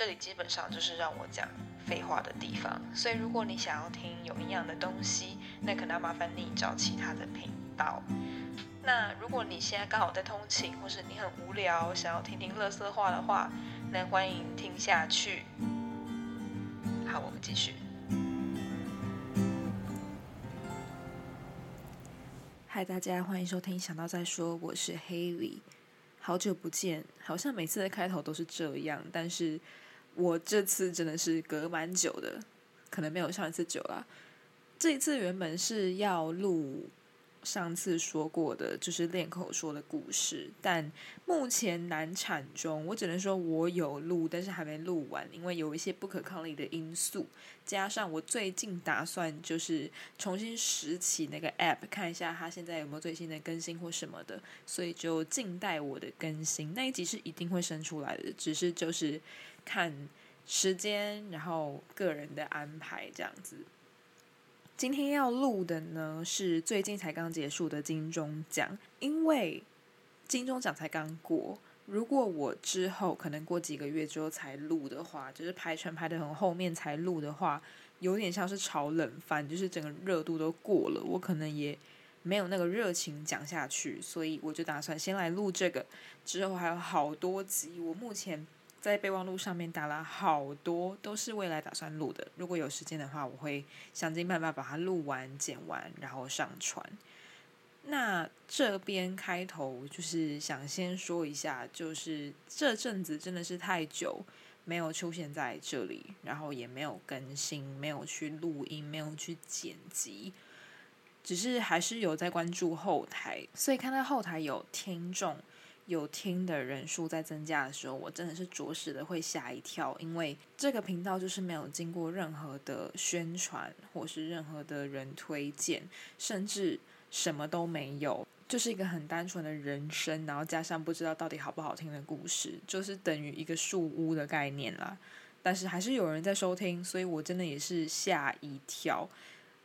这里基本上就是让我讲废话的地方。所以如果你想要听有营养的东西，那可能要麻烦你找其他的频道。那如果你现在刚好在通勤，或是你很无聊，想要听听乐色话的话，那欢迎听下去。好，我们继续。嗨，大家欢迎收听，想到再说，我是 Haley。好久不见，好像每次的开头都是这样，但是我这次真的是隔蛮久的，可能没有上一次久了。这一次原本是要录。上次说过的就是练口说的故事，但目前难产中，我只能说我有录，但是还没录完，因为有一些不可抗力的因素，加上我最近打算就是重新拾起那个 app，看一下它现在有没有最新的更新或什么的，所以就静待我的更新。那一集是一定会生出来的，只是就是看时间，然后个人的安排这样子。今天要录的呢是最近才刚结束的金钟奖，因为金钟奖才刚过。如果我之后可能过几个月之后才录的话，就是排程排的很后面才录的话，有点像是炒冷饭，就是整个热度都过了，我可能也没有那个热情讲下去，所以我就打算先来录这个。之后还有好多集，我目前。在备忘录上面打了好多，都是未来打算录的。如果有时间的话，我会想尽办法把它录完、剪完，然后上传。那这边开头就是想先说一下，就是这阵子真的是太久没有出现在这里，然后也没有更新，没有去录音，没有去剪辑，只是还是有在关注后台，所以看到后台有听众。有听的人数在增加的时候，我真的是着实的会吓一跳，因为这个频道就是没有经过任何的宣传，或是任何的人推荐，甚至什么都没有，就是一个很单纯的人生，然后加上不知道到底好不好听的故事，就是等于一个树屋的概念啦。但是还是有人在收听，所以我真的也是吓一跳。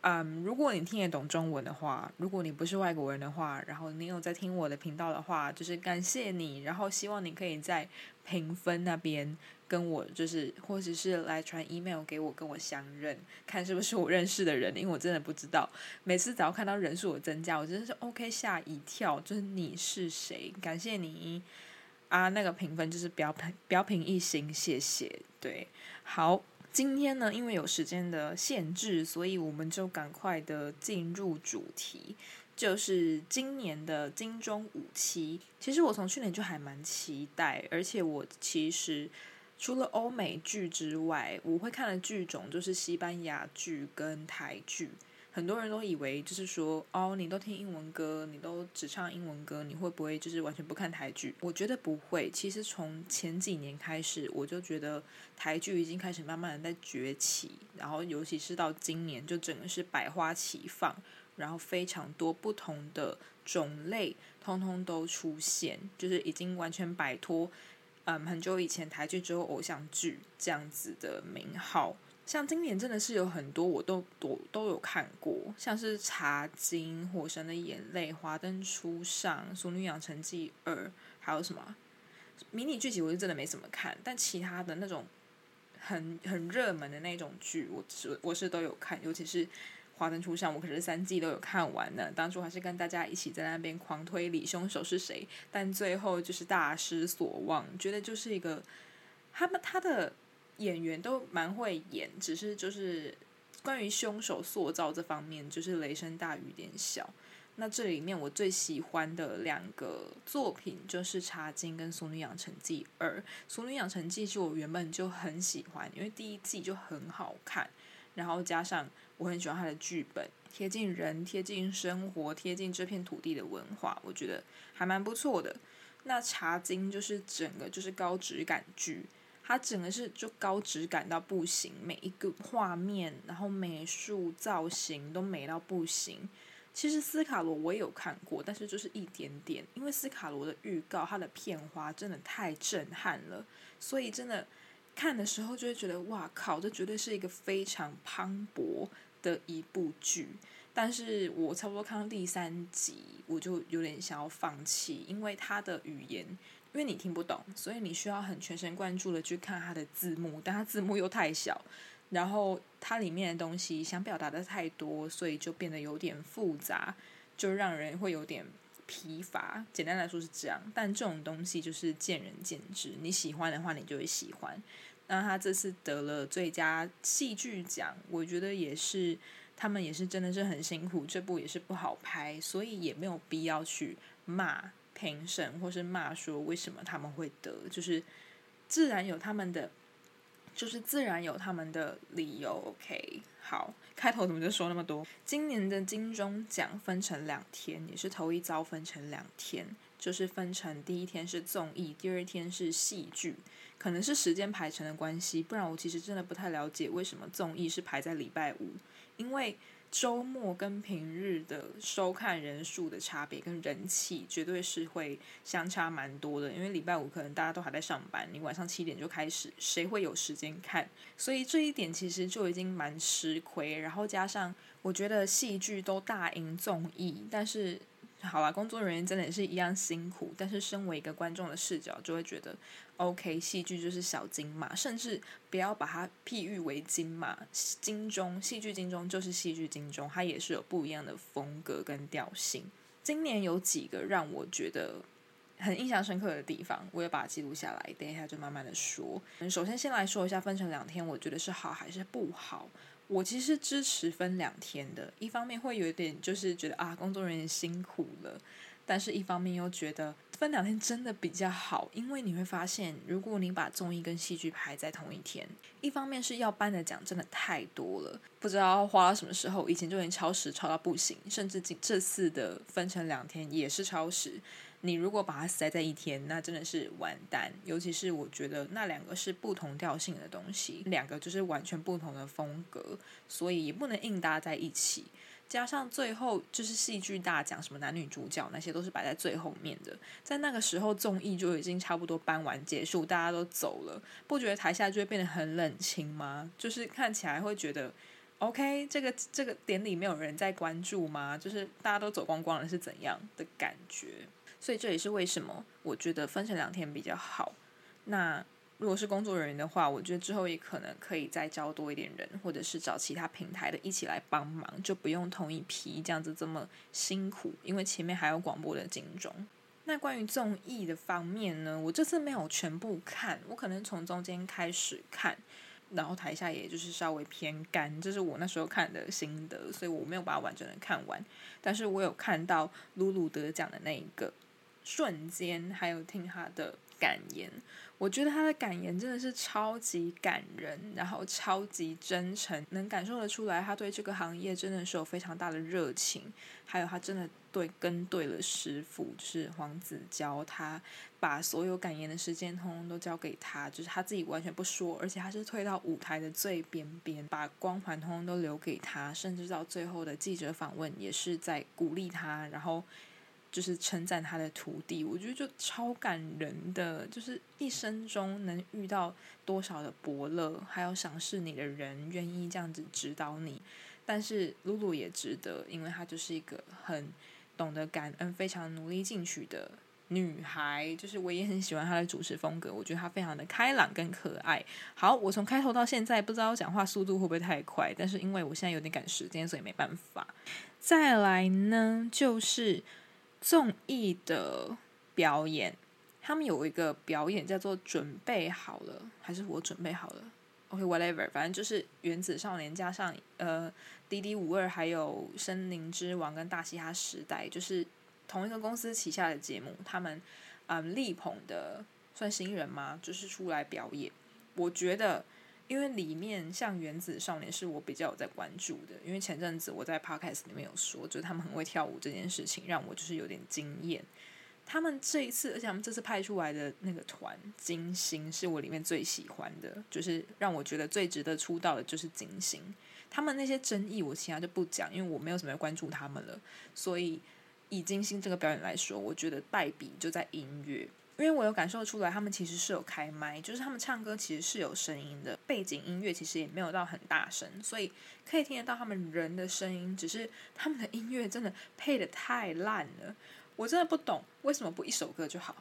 嗯，如果你听得懂中文的话，如果你不是外国人的话，然后你有在听我的频道的话，就是感谢你，然后希望你可以在评分那边跟我，就是或者是来传 email 给我，跟我相认，看是不是我认识的人，因为我真的不知道。每次只要看到人数有增加，我真的是 OK 吓一跳，就是你是谁？感谢你啊，那个评分就是标评标评一星，谢谢。对，好。今天呢，因为有时间的限制，所以我们就赶快的进入主题，就是今年的金钟五期。其实我从去年就还蛮期待，而且我其实除了欧美剧之外，我会看的剧种就是西班牙剧跟台剧。很多人都以为就是说，哦，你都听英文歌，你都只唱英文歌，你会不会就是完全不看台剧？我觉得不会。其实从前几年开始，我就觉得台剧已经开始慢慢的在崛起，然后尤其是到今年，就整个是百花齐放，然后非常多不同的种类，通通都出现，就是已经完全摆脱，嗯，很久以前台剧只有偶像剧这样子的名号。像今年真的是有很多我都都都有看过，像是《茶经》《火神的眼泪》《华灯初上》《俗女养成记二》，还有什么迷你剧集，我是真的没怎么看。但其他的那种很很热门的那种剧，我是我是都有看，尤其是《华灯初上》，我可是三季都有看完的。当初还是跟大家一起在那边狂推理凶手是谁，但最后就是大失所望，觉得就是一个他们他的。演员都蛮会演，只是就是关于凶手塑造这方面，就是雷声大雨点小。那这里面我最喜欢的两个作品就是《茶经》跟《俗女养成记二》。《俗女养成记》是我原本就很喜欢，因为第一季就很好看，然后加上我很喜欢它的剧本，贴近人、贴近生活、贴近这片土地的文化，我觉得还蛮不错的。那《茶经》就是整个就是高质感剧。它整个是就高质感到不行，每一个画面，然后美术造型都美到不行。其实斯卡罗我也有看过，但是就是一点点，因为斯卡罗的预告它的片花真的太震撼了，所以真的看的时候就会觉得哇靠，这绝对是一个非常磅礴的一部剧。但是我差不多看到第三集，我就有点想要放弃，因为它的语言。因为你听不懂，所以你需要很全神贯注的去看它的字幕，但它字幕又太小，然后它里面的东西想表达的太多，所以就变得有点复杂，就让人会有点疲乏。简单来说是这样，但这种东西就是见仁见智，你喜欢的话，你就会喜欢。那他这次得了最佳戏剧奖，我觉得也是，他们也是真的是很辛苦，这部也是不好拍，所以也没有必要去骂评审或是骂说为什么他们会得，就是自然有他们的，就是自然有他们的理由。OK，好，开头怎么就说那么多？今年的金钟奖分成两天，也是头一遭分成两天，就是分成第一天是综艺，第二天是戏剧。可能是时间排程的关系，不然我其实真的不太了解为什么综艺是排在礼拜五。因为周末跟平日的收看人数的差别跟人气绝对是会相差蛮多的。因为礼拜五可能大家都还在上班，你晚上七点就开始，谁会有时间看？所以这一点其实就已经蛮吃亏。然后加上我觉得戏剧都大赢综艺，但是。好了，工作人员真的也是一样辛苦，但是身为一个观众的视角，就会觉得，OK，戏剧就是小金马，甚至不要把它譬喻为金马、金钟，戏剧金钟就是戏剧金钟，它也是有不一样的风格跟调性。今年有几个让我觉得很印象深刻的地方，我也把它记录下来，等一下就慢慢的说。首先先来说一下分成两天，我觉得是好还是不好。我其实支持分两天的，一方面会有一点就是觉得啊，工作人员辛苦了，但是一方面又觉得分两天真的比较好，因为你会发现，如果你把综艺跟戏剧排在同一天，一方面是要颁的奖真的太多了，不知道花到什么时候，以前就已经超时超到不行，甚至这次的分成两天也是超时。你如果把它塞在一天，那真的是完蛋。尤其是我觉得那两个是不同调性的东西，两个就是完全不同的风格，所以也不能硬搭在一起。加上最后就是戏剧大奖，什么男女主角那些都是摆在最后面的，在那个时候综艺就已经差不多搬完结束，大家都走了，不觉得台下就会变得很冷清吗？就是看起来会觉得，OK，这个这个典礼没有人在关注吗？就是大家都走光光了，是怎样的感觉？所以这也是为什么我觉得分成两天比较好。那如果是工作人员的话，我觉得之后也可能可以再招多一点人，或者是找其他平台的一起来帮忙，就不用同一批这样子这么辛苦。因为前面还有广播的警钟。那关于综艺的方面呢，我这次没有全部看，我可能从中间开始看，然后台下也就是稍微偏干，这是我那时候看的心得，所以我没有把它完整的看完。但是我有看到露露得奖的那一个。瞬间，还有听他的感言，我觉得他的感言真的是超级感人，然后超级真诚，能感受得出来，他对这个行业真的是有非常大的热情，还有他真的对跟对了师傅，就是黄子佼，他把所有感言的时间通通都交给他，就是他自己完全不说，而且他是退到舞台的最边边，把光环通通都留给他，甚至到最后的记者访问也是在鼓励他，然后。就是称赞他的徒弟，我觉得就超感人的。就是一生中能遇到多少的伯乐，还有赏识你的人，愿意这样子指导你。但是露露也值得，因为她就是一个很懂得感恩、非常努力进取的女孩。就是我也很喜欢她的主持风格，我觉得她非常的开朗跟可爱。好，我从开头到现在，不知道讲话速度会不会太快，但是因为我现在有点赶时间，所以没办法。再来呢，就是。综艺的表演，他们有一个表演叫做“准备好了”，还是我准备好了？OK，whatever，反正就是《原子少年》加上呃《滴滴五二》，还有《森林之王》跟《大嘻哈时代》，就是同一个公司旗下的节目，他们嗯力捧的算新人吗？就是出来表演，我觉得。因为里面像原子少年是我比较有在关注的，因为前阵子我在 podcast 里面有说，就是他们很会跳舞这件事情，让我就是有点惊艳。他们这一次，而且他们这次派出来的那个团金星是我里面最喜欢的，就是让我觉得最值得出道的就是金星。他们那些争议我其他就不讲，因为我没有什么要关注他们了。所以以金星这个表演来说，我觉得败笔就在音乐。因为我有感受出来，他们其实是有开麦，就是他们唱歌其实是有声音的，背景音乐其实也没有到很大声，所以可以听得到他们人的声音，只是他们的音乐真的配的太烂了，我真的不懂为什么不一首歌就好，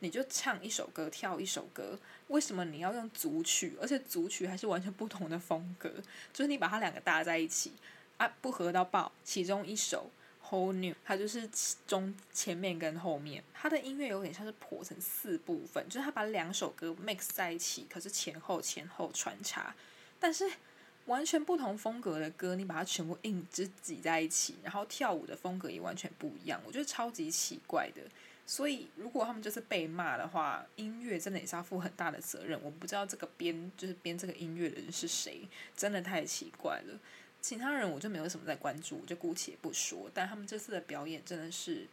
你就唱一首歌，跳一首歌，为什么你要用组曲？而且组曲还是完全不同的风格，就是你把它两个搭在一起啊，不合到爆。其中一首 Whole New，它就是中前面跟后面，它的音乐有点像是破成四部分，就是它把两首歌 mix 在一起，可是前后前后穿插，但是完全不同风格的歌，你把它全部硬只挤在一起，然后跳舞的风格也完全不一样，我觉得超级奇怪的。所以，如果他们就是被骂的话，音乐真的也是要负很大的责任。我不知道这个编就是编这个音乐的人是谁，真的太奇怪了。其他人我就没有什么在关注，我就姑且不说。但他们这次的表演真的是，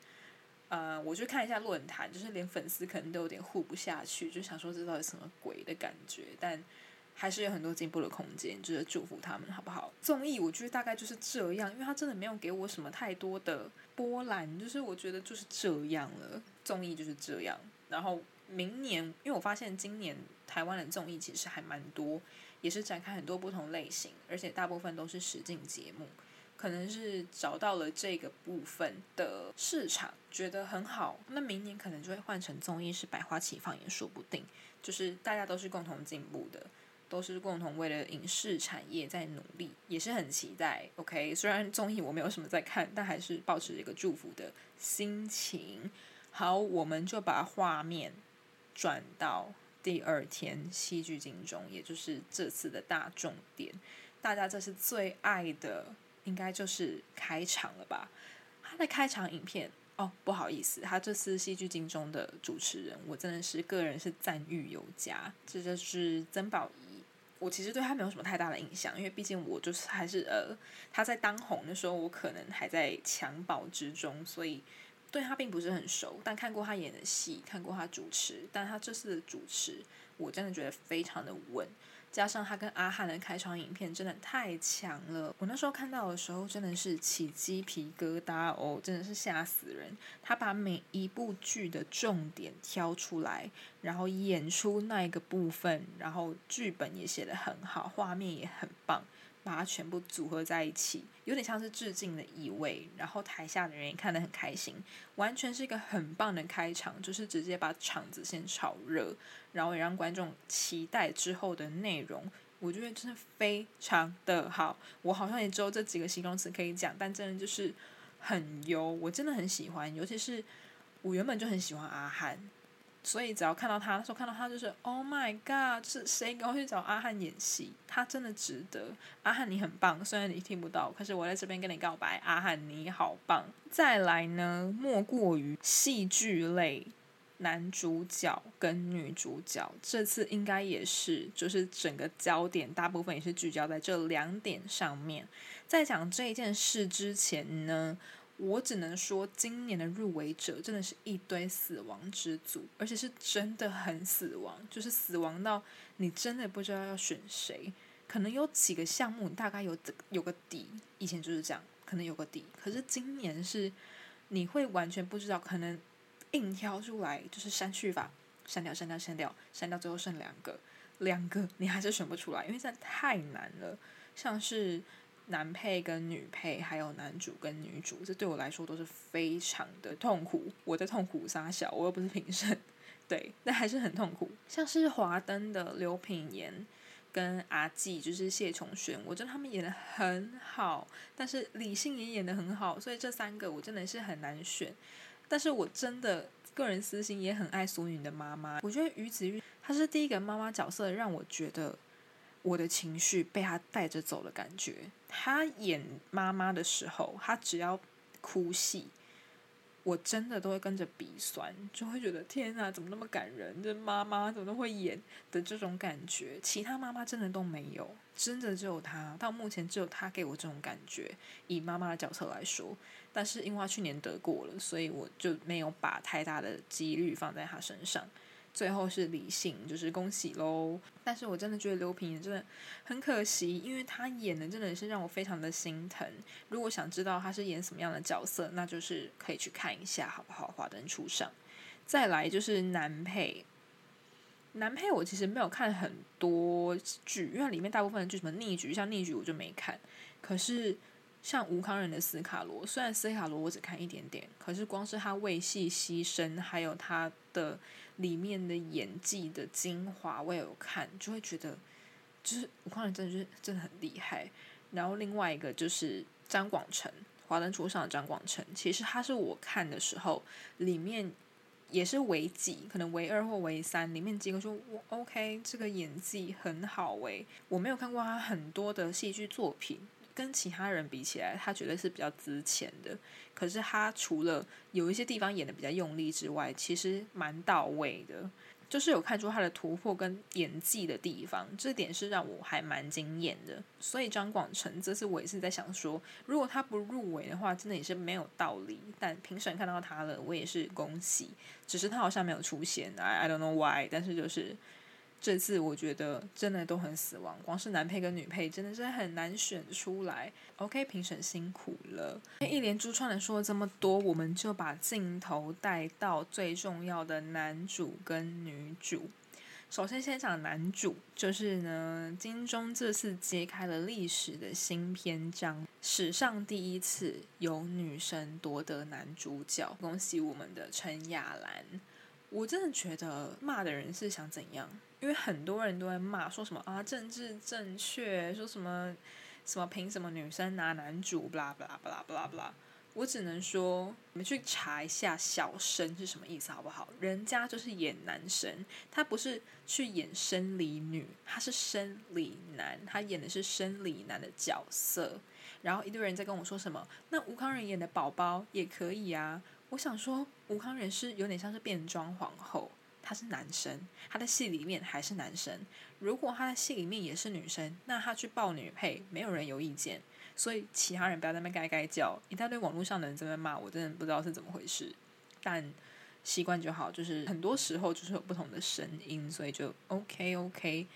呃，我去看一下论坛，就是连粉丝可能都有点护不下去，就想说这到底什么鬼的感觉。但还是有很多进步的空间，就是祝福他们好不好？综艺我觉得大概就是这样，因为他真的没有给我什么太多的。波澜就是我觉得就是这样了，综艺就是这样。然后明年，因为我发现今年台湾的综艺其实还蛮多，也是展开很多不同类型，而且大部分都是实境节目，可能是找到了这个部分的市场，觉得很好。那明年可能就会换成综艺是百花齐放也说不定，就是大家都是共同进步的。都是共同为了影视产业在努力，也是很期待。OK，虽然综艺我没有什么在看，但还是保持一个祝福的心情。好，我们就把画面转到第二天戏剧金钟，也就是这次的大重点。大家这是最爱的，应该就是开场了吧？他的开场影片哦，不好意思，他这次戏剧金钟的主持人，我真的是个人是赞誉有加。这就是曾宝仪。我其实对他没有什么太大的印象，因为毕竟我就是还是呃，他在当红的时候，我可能还在襁褓之中，所以对他并不是很熟。但看过他演的戏，看过他主持，但他这次的主持，我真的觉得非常的稳。加上他跟阿汉的开场影片真的太强了，我那时候看到的时候真的是起鸡皮疙瘩哦，真的是吓死人。他把每一部剧的重点挑出来，然后演出那一个部分，然后剧本也写得很好，画面也很棒。把它全部组合在一起，有点像是致敬的意味。然后台下的人也看得很开心，完全是一个很棒的开场，就是直接把场子先炒热，然后也让观众期待之后的内容。我觉得真的非常的好，我好像也只有这几个形容词可以讲，但真的就是很优，我真的很喜欢。尤其是我原本就很喜欢阿汉。所以只要看到他，那时候看到他就是 Oh my God，是谁赶快去找阿汉演戏？他真的值得。阿汉你很棒，虽然你听不到，可是我在这边跟你告白，阿汉你好棒。再来呢，莫过于戏剧类男主角跟女主角，这次应该也是，就是整个焦点大部分也是聚焦在这两点上面。在讲这一件事之前呢。我只能说，今年的入围者真的是一堆死亡之组，而且是真的很死亡，就是死亡到你真的不知道要选谁。可能有几个项目你大概有有个底，以前就是这样，可能有个底。可是今年是你会完全不知道，可能硬挑出来就是删去法，删掉、删掉、删掉、删掉，最后剩两个，两个你还是选不出来，因为真的太难了，像是。男配跟女配，还有男主跟女主，这对我来说都是非常的痛苦。我在痛苦撒小，我又不是评审，对，但还是很痛苦。像是华灯的刘品言跟阿纪，就是谢琼轩，我觉得他们演的很好，但是李信也演的很好，所以这三个我真的是很难选。但是我真的个人私心也很爱苏云的妈妈，我觉得于子玉她是第一个妈妈角色，让我觉得。我的情绪被他带着走的感觉。他演妈妈的时候，他只要哭戏，我真的都会跟着鼻酸，就会觉得天哪，怎么那么感人？这妈妈怎么都会演的这种感觉，其他妈妈真的都没有，真的只有他。到目前只有他给我这种感觉，以妈妈的角色来说。但是因为去年得过了，所以我就没有把太大的几率放在他身上。最后是理性，就是恭喜喽！但是我真的觉得刘品真的很可惜，因为他演的真的是让我非常的心疼。如果想知道他是演什么样的角色，那就是可以去看一下，好不好？华灯初上。再来就是男配，男配我其实没有看很多剧，因为里面大部分的剧什么逆局，像逆局我就没看。可是像吴康仁的斯卡罗，虽然斯卡罗我只看一点点，可是光是他为戏牺牲，还有他的。里面的演技的精华，我也有看，就会觉得就是吴康仁真的是真的很厉害。然后另外一个就是张广成，《华灯初上》的张广成，其实他是我看的时候里面也是唯几，可能唯二或唯三里面几个说，我 OK，这个演技很好诶，我没有看过他很多的戏剧作品。跟其他人比起来，他绝对是比较值钱的。可是他除了有一些地方演的比较用力之外，其实蛮到位的，就是有看出他的突破跟演技的地方，这点是让我还蛮惊艳的。所以张广成这次我也是在想说，如果他不入围的话，真的也是没有道理。但评审看到他了，我也是恭喜。只是他好像没有出现，I I don't know why，但是就是。这次我觉得真的都很死亡，光是男配跟女配真的是很难选出来。OK，评审辛苦了。一连珠串的说了这么多，我们就把镜头带到最重要的男主跟女主。首先先讲男主，就是呢，金钟这次揭开了历史的新篇章，史上第一次有女生夺得男主角，恭喜我们的陈雅兰。我真的觉得骂的人是想怎样？因为很多人都在骂，说什么啊政治正确，说什么什么凭什么女生拿男主，不啦不啦不啦不啦不啦。我只能说，你们去查一下“小生”是什么意思好不好？人家就是演男生，他不是去演生理女，他是生理男，他演的是生理男的角色。然后一堆人在跟我说什么，那吴康仁演的宝宝也可以啊。我想说，吴康仁是有点像是变装皇后。他是男生，他的戏里面还是男生。如果他的戏里面也是女生，那他去报女配，没有人有意见。所以其他人不要在那边该该叫，一大堆网络上的人在那边骂，我真的不知道是怎么回事。但习惯就好，就是很多时候就是有不同的声音，所以就 OK OK。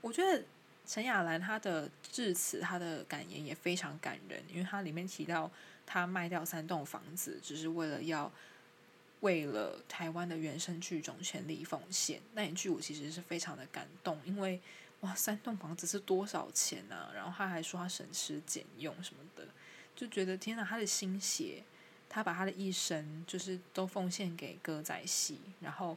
我觉得陈雅兰她的致辞，她的感言也非常感人，因为她里面提到她卖掉三栋房子，只是为了要。为了台湾的原生剧种全力奉献，那一句我其实是非常的感动，因为哇，三栋房子是多少钱呢？然后他还说他省吃俭用什么的，就觉得天哪，他的心血，他把他的一生就是都奉献给歌仔戏，然后。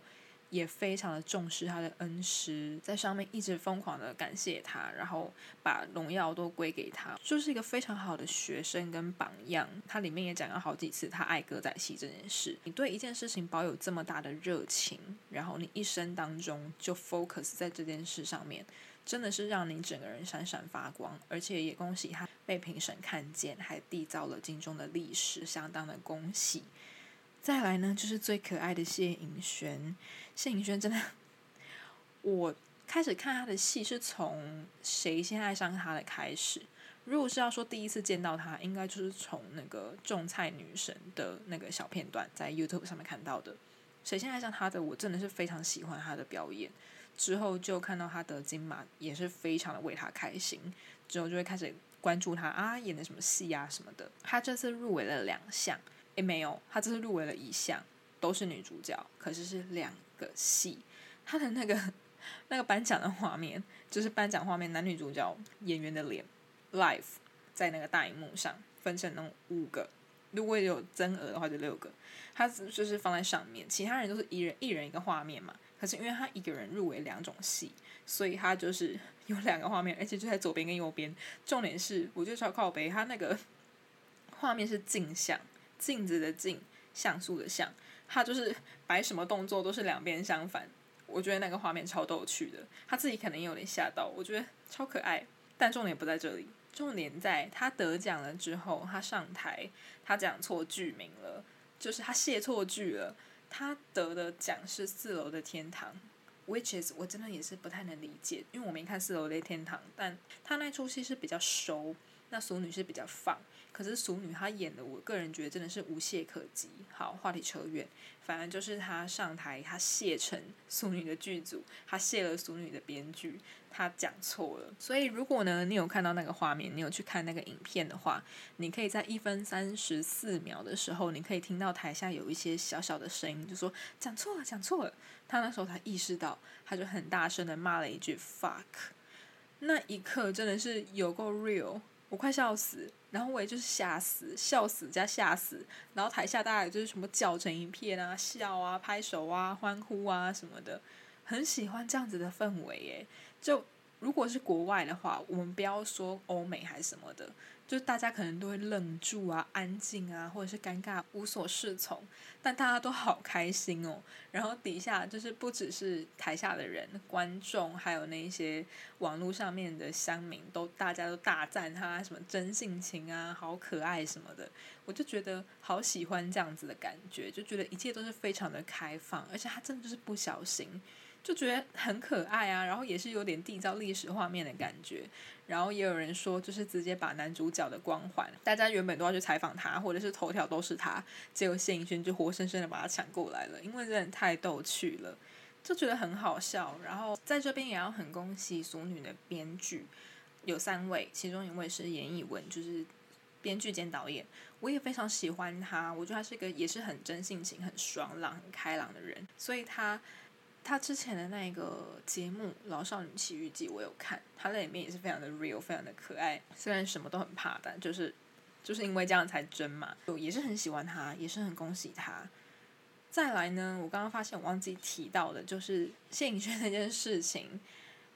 也非常的重视他的恩师，在上面一直疯狂的感谢他，然后把荣耀都归给他，就是一个非常好的学生跟榜样。他里面也讲了好几次他爱歌仔戏这件事。你对一件事情保有这么大的热情，然后你一生当中就 focus 在这件事上面，真的是让你整个人闪闪发光。而且也恭喜他被评审看见，还缔造了金钟的历史，相当的恭喜。再来呢，就是最可爱的谢颖轩。谢颖轩真的，我开始看他的戏是从《谁先爱上他》的开始。如果是要说第一次见到他，应该就是从那个种菜女神的那个小片段，在 YouTube 上面看到的。《谁先爱上他》的，我真的是非常喜欢他的表演。之后就看到他得金马，也是非常的为他开心。之后就会开始关注他啊，演的什么戏啊什么的。他这次入围了两项。也没有，他这次入围了一项，都是女主角，可是是两个戏。他的那个那个颁奖的画面，就是颁奖画面，男女主角演员的脸，live 在那个大荧幕上，分成那五个，如果有增额的话就六个，他就是放在上面，其他人都是一人一人一个画面嘛。可是因为他一个人入围两种戏，所以他就是有两个画面，而且就在左边跟右边。重点是，我觉得超靠背，他那个画面是镜像。镜子的镜，像素的像，他就是摆什么动作都是两边相反。我觉得那个画面超逗趣的，他自己可能也有点吓到，我觉得超可爱。但重点不在这里，重点在他得奖了之后，他上台，他讲错剧名了，就是他写错剧了。他得的奖是《四楼的天堂》，which is 我真的也是不太能理解，因为我没看《四楼的天堂》，但他那出戏是比较熟，那俗女是比较放。可是俗女她演的，我个人觉得真的是无懈可击。好，话题扯远，反正就是她上台，她谢成俗女的剧组，她谢了俗女的编剧，她讲错了。所以如果呢，你有看到那个画面，你有去看那个影片的话，你可以在一分三十四秒的时候，你可以听到台下有一些小小的声音，就说讲错了，讲错了。他那时候才意识到，他就很大声的骂了一句 fuck。那一刻真的是有够 real。我快笑死，然后我也就是吓死，笑死加吓死，然后台下大家就是什么叫成一片啊，笑啊，拍手啊，欢呼啊什么的，很喜欢这样子的氛围耶。就如果是国外的话，我们不要说欧美还是什么的。就大家可能都会愣住啊、安静啊，或者是尴尬、无所适从，但大家都好开心哦。然后底下就是不只是台下的人、观众，还有那些网络上面的乡民，都大家都大赞他什么真性情啊、好可爱什么的。我就觉得好喜欢这样子的感觉，就觉得一切都是非常的开放，而且他真的就是不小心。就觉得很可爱啊，然后也是有点缔造历史画面的感觉。然后也有人说，就是直接把男主角的光环，大家原本都要去采访他，或者是头条都是他，结果谢颖轩就活生生的把他抢过来了，因为真的太逗趣了，就觉得很好笑。然后在这边也要很恭喜《俗女》的编剧有三位，其中一位是严艺文，就是编剧兼导演，我也非常喜欢他，我觉得他是一个也是很真性情、很爽朗、很开朗的人，所以他。他之前的那个节目《老少女奇遇记》，我有看，他在里面也是非常的 real，非常的可爱。虽然什么都很怕，但就是就是因为这样才真嘛。就也是很喜欢他，也是很恭喜他。再来呢，我刚刚发现我忘记提到的，就是谢颖轩那件事情，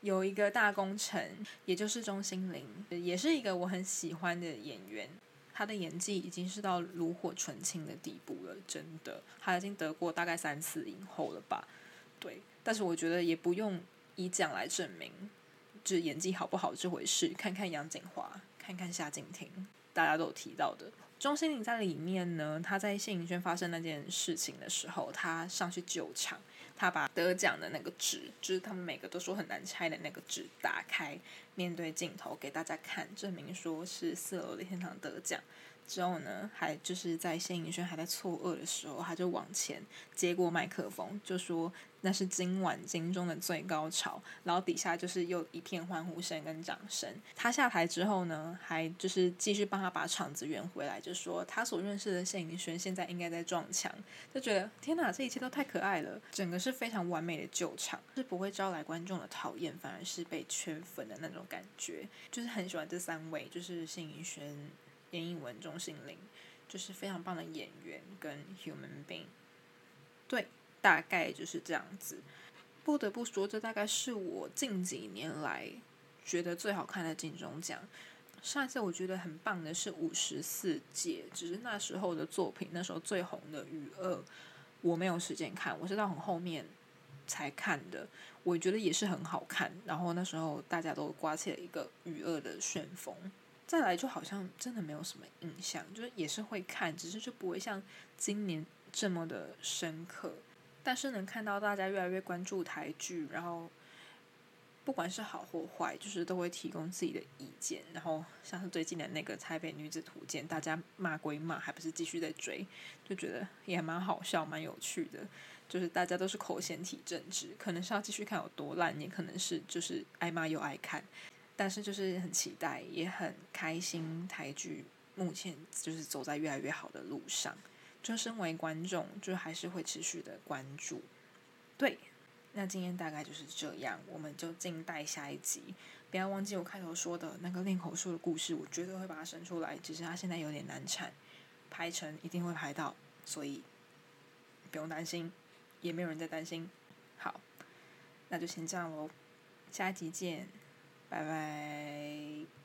有一个大功臣，也就是钟欣凌，也是一个我很喜欢的演员。他的演技已经是到炉火纯青的地步了，真的，他已经得过大概三次影后了吧。对，但是我觉得也不用以奖来证明，就是演技好不好这回事。看看杨锦华，看看夏静婷，大家都有提到的。钟欣凌在里面呢，他在谢颖轩发生那件事情的时候，他上去救场，他把得奖的那个纸，就是他们每个都说很难拆的那个纸打开，面对镜头给大家看，证明说是四楼的天堂得奖。之后呢，还就是在谢颖轩还在错愕的时候，他就往前接过麦克风，就说那是今晚金钟的最高潮。然后底下就是又一片欢呼声跟掌声。他下台之后呢，还就是继续帮他把场子圆回来，就说他所认识的谢颖轩现在应该在撞墙，就觉得天哪，这一切都太可爱了，整个是非常完美的救场，是不会招来观众的讨厌，反而是被圈粉的那种感觉。就是很喜欢这三位，就是谢颖轩。严艺文、钟欣凌，就是非常棒的演员跟 human being，对，大概就是这样子。不得不说，这大概是我近几年来觉得最好看的金钟奖。上一次我觉得很棒的是五十四届，只是那时候的作品，那时候最红的《雨二》，我没有时间看，我是到很后面才看的。我觉得也是很好看，然后那时候大家都刮起了一个《雨二》的旋风。再来就好像真的没有什么印象，就是也是会看，只是就不会像今年这么的深刻。但是能看到大家越来越关注台剧，然后不管是好或坏，就是都会提供自己的意见。然后像是最近的那个《台北女子图鉴》，大家骂归骂，还不是继续在追，就觉得也蛮好笑、蛮有趣的。就是大家都是口嫌体正直，可能是要继续看有多烂，也可能是就是爱骂又爱看。但是就是很期待，也很开心。台剧目前就是走在越来越好的路上，就身为观众，就还是会持续的关注。对，那今天大概就是这样，我们就静待下一集。不要忘记我开头说的那个练口述的故事，我绝对会把它生出来。只是它现在有点难产，拍成一定会拍到，所以不用担心，也没有人在担心。好，那就先这样喽，下一集见。拜拜。